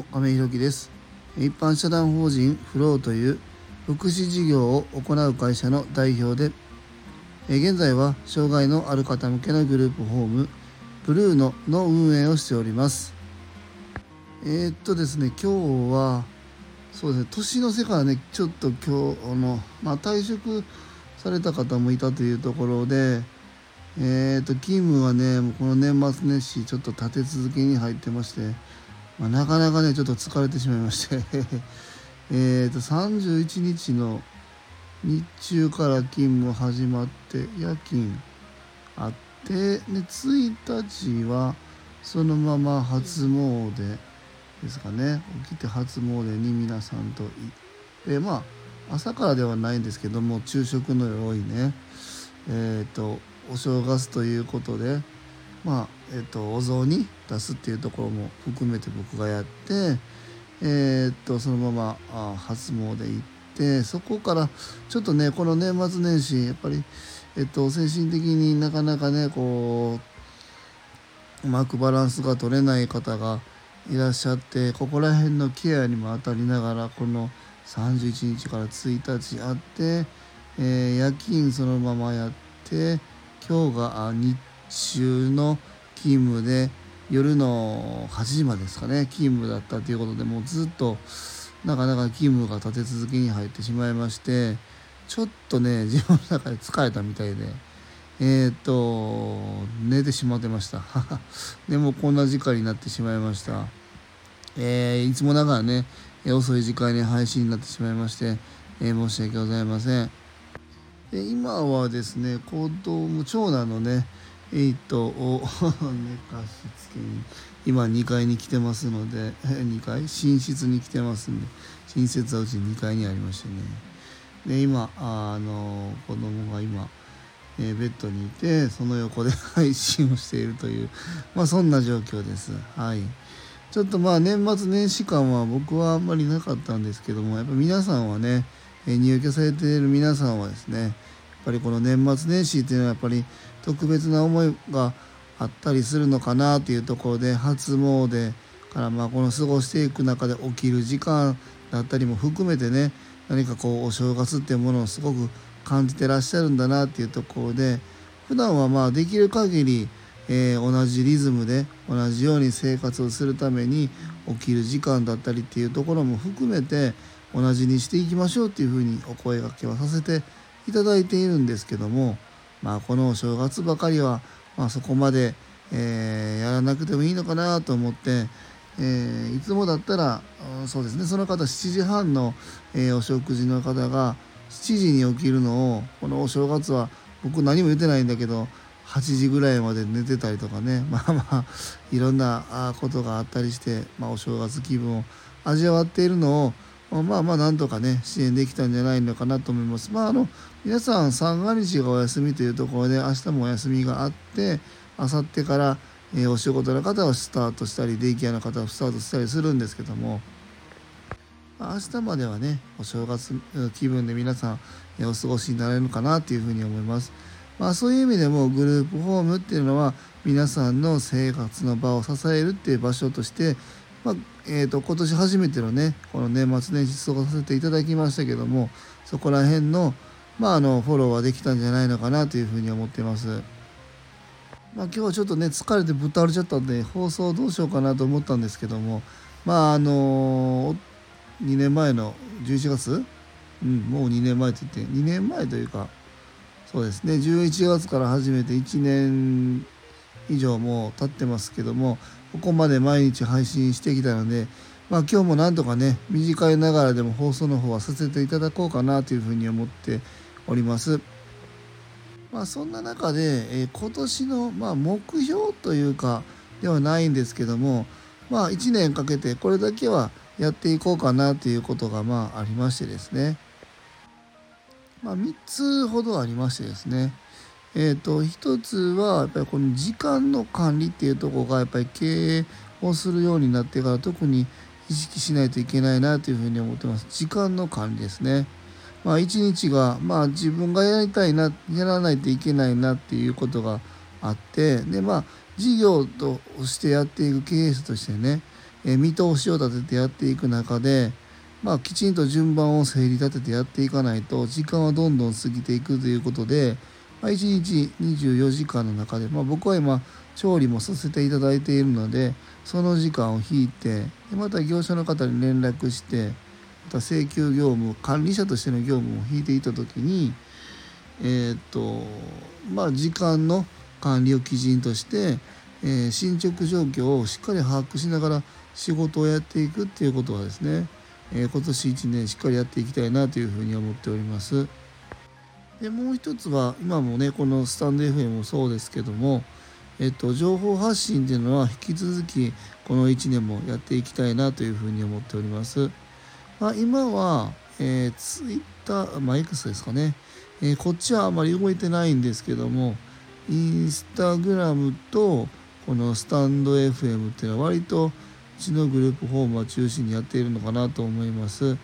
も亀井宏樹です。一般社団法人フローという福祉事業を行う会社の代表で現在は障害のある方向けのグループホームブルーノの運営をしております。えー、っとですね今日はそうですね年の瀬からねちょっと今日の、まあ、退職された方もいたというところでえーと、勤務はねこの年末年始ちょっと立て続けに入ってまして、まあ、なかなかねちょっと疲れてしまいまして。えっと31日の日中から勤務始まって夜勤あってで1日はそのまま初詣ですかね。起きて初詣に皆さんと行ってまあ朝からではないんですけども昼食の用意ね。えっ、ー、とお正月ということでまあえっ、とお雑煮出すっていうところも含めて僕がやってえー、っとそのままあ初詣行ってそこからちょっとねこの年末年始やっぱりえっと精神的になかなかねこううまくバランスが取れない方がいらっしゃってここら辺のケアにも当たりながらこの31日から1日あって、えー、夜勤そのままやって今日が日中の勤務で夜の8時までですかね勤務だったということでもうずっとなかなか勤務が立て続けに入ってしまいましてちょっとね 自分の中で疲れたみたいでえっ、と寝てしまってました。でもこんな時間になってしまいました。えー、いつもながらね遅い時間に配信になってしまいまして、えー、申し訳ございません。で今はですね子供長男のねエイトを寝かしつけに今2階に来てますので2階？寝室に来てますんで寝室はうち2階にありましてね。で今あの子供が今、えー、ベッドにいてその横で配信をしているというまあそんな状況です。はい。ちょっとまあ年末年始感は僕はあんまりなかったんですけどもやっぱ皆さんはねえ入居されている皆さんはですねやっぱりこの年末年始っていうのはやっぱり特別な思いがあったりするのかなというところで初詣からまあこの過ごしていく中で起きる時間だったりも含めてね何かこうお正月っていうものをすごく感じてらっしゃるんだなっていうところで普段はまあできる限り、えー、同じリズムで同じように生活をするために起きる時間だったりっていうところも含めて同じにしていきましょうっていうふうにお声がけはさせていただいているんですけどもまあこのお正月ばかりは、まあ、そこまで、えー、やらなくてもいいのかなと思って、えー、いつもだったらんそうですねその方7時半の、えー、お食事の方が7時に起きるのをこのお正月は僕何も言ってないんだけど8時ぐらいまで寝てたりとかね まあまあいろんなことがあったりして、まあ、お正月気分を味わっているのをまあまあなんとかね支援できたんじゃないのかなと思います。まああの皆さん三が日がお休みというところで明日もお休みがあって明後日から、えー、お仕事の方はスタートしたりデイケアの方はスタートしたりするんですけども明日まではねお正月気分で皆さん、えー、お過ごしになれるのかなというふうに思います。まあ、そういう意味でもグループホームっていうのは皆さんの生活の場を支えるっていう場所としてまあえーと、今年初めてのねこの年末年始過ごさせていただきましたけどもそこら辺の,、まあ、あのフォローはできたんじゃないのかなというふうに思ってます。まあ、今日はちょっとね疲れてぶっ倒れちゃったんで放送どうしようかなと思ったんですけどもまああの2年前の11月、うん、もう2年前と言って2年前というかそうですね11月から始めて1年以上も経ってますけどもここまで毎日配信してきたので、まあ、今日もなんとかね短いながらでも放送の方はさせていただこうかなというふうに思っております。まあ、そんな中で、えー、今年の、まあ、目標というかではないんですけども、まあ、1年かけてこれだけはやっていこうかなということがまあありましてですね、まあ、3つほどありましてですねえーと、一つはやっぱりこの時間の管理っていうとこがやっぱり経営をするようになってから特に意識しないといけないなというふうに思ってます。時間の管理ですね。まあ一日がまあ自分がやりたいなやらないといけないなっていうことがあってでまあ事業としてやっていく経営者としてねえ見通しを立ててやっていく中で、まあ、きちんと順番を整理立ててやっていかないと時間はどんどん過ぎていくということで、まあ、1日24時間の中で、まあ、僕は今調理もさせていただいているのでその時間を引いてまた業者の方に連絡してまた請求業務管理者としての業務を引いていた時にえっ、とまあ時間の管理を基準として、えー、進捗状況をしっかり把握しながら仕事をやっていくっていうことはですね、えー、今年1年しっかりやっていきたいなというふうに思っております。でもう一つは今もねこのスタンド FM もそうですけども、えっと、情報発信っていうのは引き続きこの1年もやっていきたいなというふうに思っております。まあ、今は、えー、ツイッター、まあ、X ですかね、えー、こっちはあまり動いてないんですけどもインスタグラムとこのスタンド FM っていうのは割とうちのグループホームは中心にやっているのかなと思います。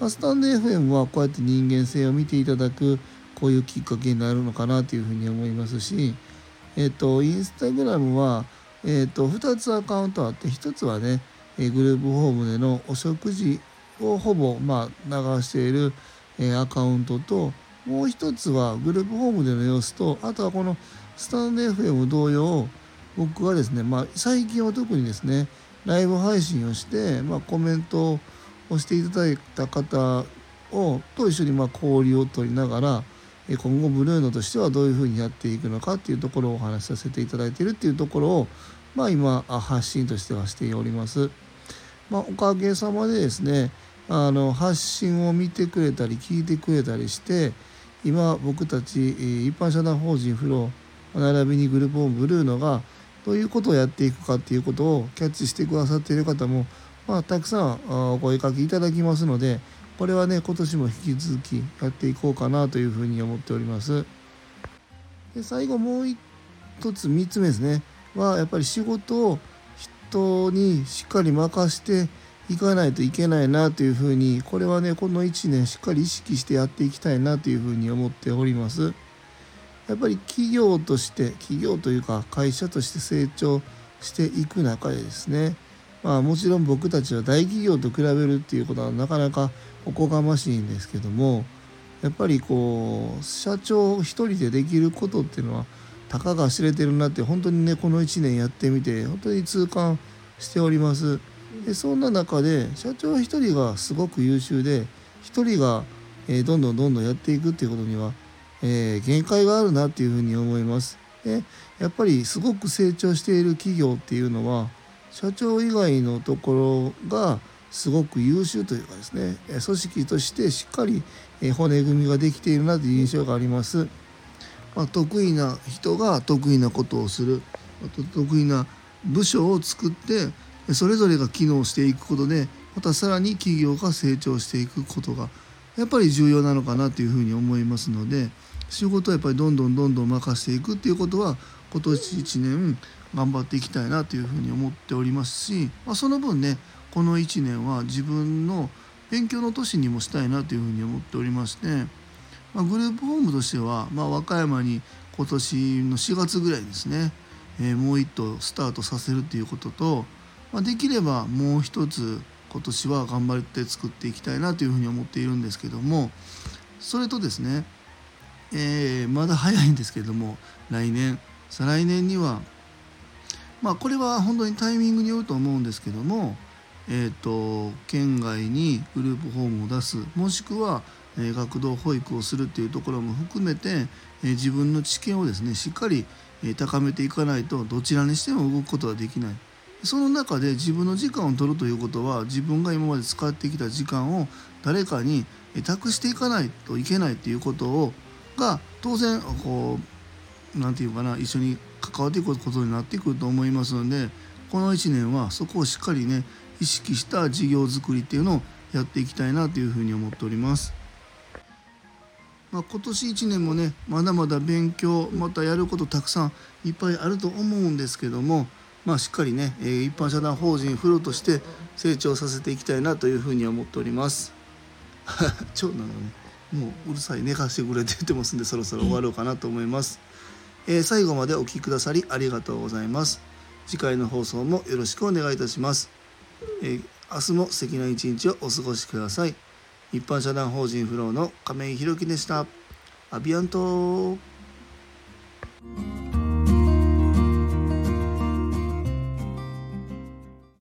ま、スタンド FM はこうやって人間性を見ていただくこういうきっかけになるのかなというふうに思いますし、えっ、と、インスタグラムは、えっ、と、2つアカウントあって、1つはね、えグループホームでのお食事をほぼ、まあ、流している、えアカウントと、もう1つはグループホームでの様子と、あとはこのスタンド FM 同様、僕はですね、まあ、最近は特にですね、ライブ配信をして、まあ、コメントをしていただいた方をと一緒にま交流を取りながら今後ブルーノとしてはどういうふうにやっていくのかっていうところをお話しさせていただいているっていうところを、まあ、今発信としてはしております。まあ、おかげさまでですねあの発信を見てくれたり聞いてくれたりして今僕たち一般社団法人フロー並びにグループオンブルーノがどういうことをやっていくかっていうことをキャッチしてくださっている方も、まあ、たくさんお声かけいただきますのでこれはね今年も引き続きやっていこうかなというふうに思っております。で最後もう一つ3つ目ですね。はやっぱり仕事を人にしっかり任していかないといけないなというふうにこれはねこの1年しっかり意識してやっていきたいなというふうに思っております。やっぱり企業として企業というか会社として成長していく中でですね。まあもちろん僕たちは大企業と比べるっていうことはなかなかおこがましいんですけどもやっぱりこう社長一人でできることっていうのはたかが知れてるなって本当にねこの1年やってみて本当に痛感しております。でそんな中で社長一人がすごく優秀で一人が、えどんどんどんどんやっていくっていうことには、えー、限界があるなっていうふうに思います。でやっぱりすごく成長している企業っていうのは社長以外のところがすごく優秀というかですね組織としてしっかり骨組みができているなという印象があります。まあ、得意な人が得意なことをする得意な部署を作ってそれぞれが機能していくことでまたさらに企業が成長していくことがやっぱり重要なのかなというふうに思いますので仕事はやっぱりどんどんどんどん任していくっていうことは今年1年頑張っていきたいなというふうに思っておりますし、まあ、その分ねこの1年は自分の勉強の年にもしたいなというふうに思っておりまして、まあ、グループホームとしては、まあ、和歌山に今年の4月ぐらいですね、えー、もう一頭スタートさせるということと、まあ、できればもう一つ今年は頑張って作っていきたいなというふうに思っているんですけどもそれとですね、えー、まだ早いんですけども来年再来年にはまあこれは本当にタイミングによると思うんですけどもえーと、県外にグループホームを出すもしくは、えー、学童保育をするっていうところも含めて、えー、自分の知見をですねしっかり、えー、高めていかないとどちらにしても動くことはできない。その中で自分の時間を取るということは自分が今まで使ってきた時間を誰かに託していかないといけないっていうことをが当然こう何て言うかな一緒に関わっていくことになってくると思いますのでこの1年はそこをしっかりね意識した事業づくりっていうのをやっていきたいなというふうに思っております。まあ、今年1年もねまだまだ勉強またやることたくさんいっぱいあると思うんですけども、まあ、しっかりね、えー、一般社団法人フロとして成長させていきたいなというふうに思っております。長男がねもううるさい寝かしてくれって言ってますんでそろそろ終わろうかなと思います。えー、最後までお聴きくださりありがとうございます。次回の放送もよろしくお願いいたします。えー、明日も素敵な一日をお過ごしください。一般社団法人フローの亀井弘樹でした。アビアント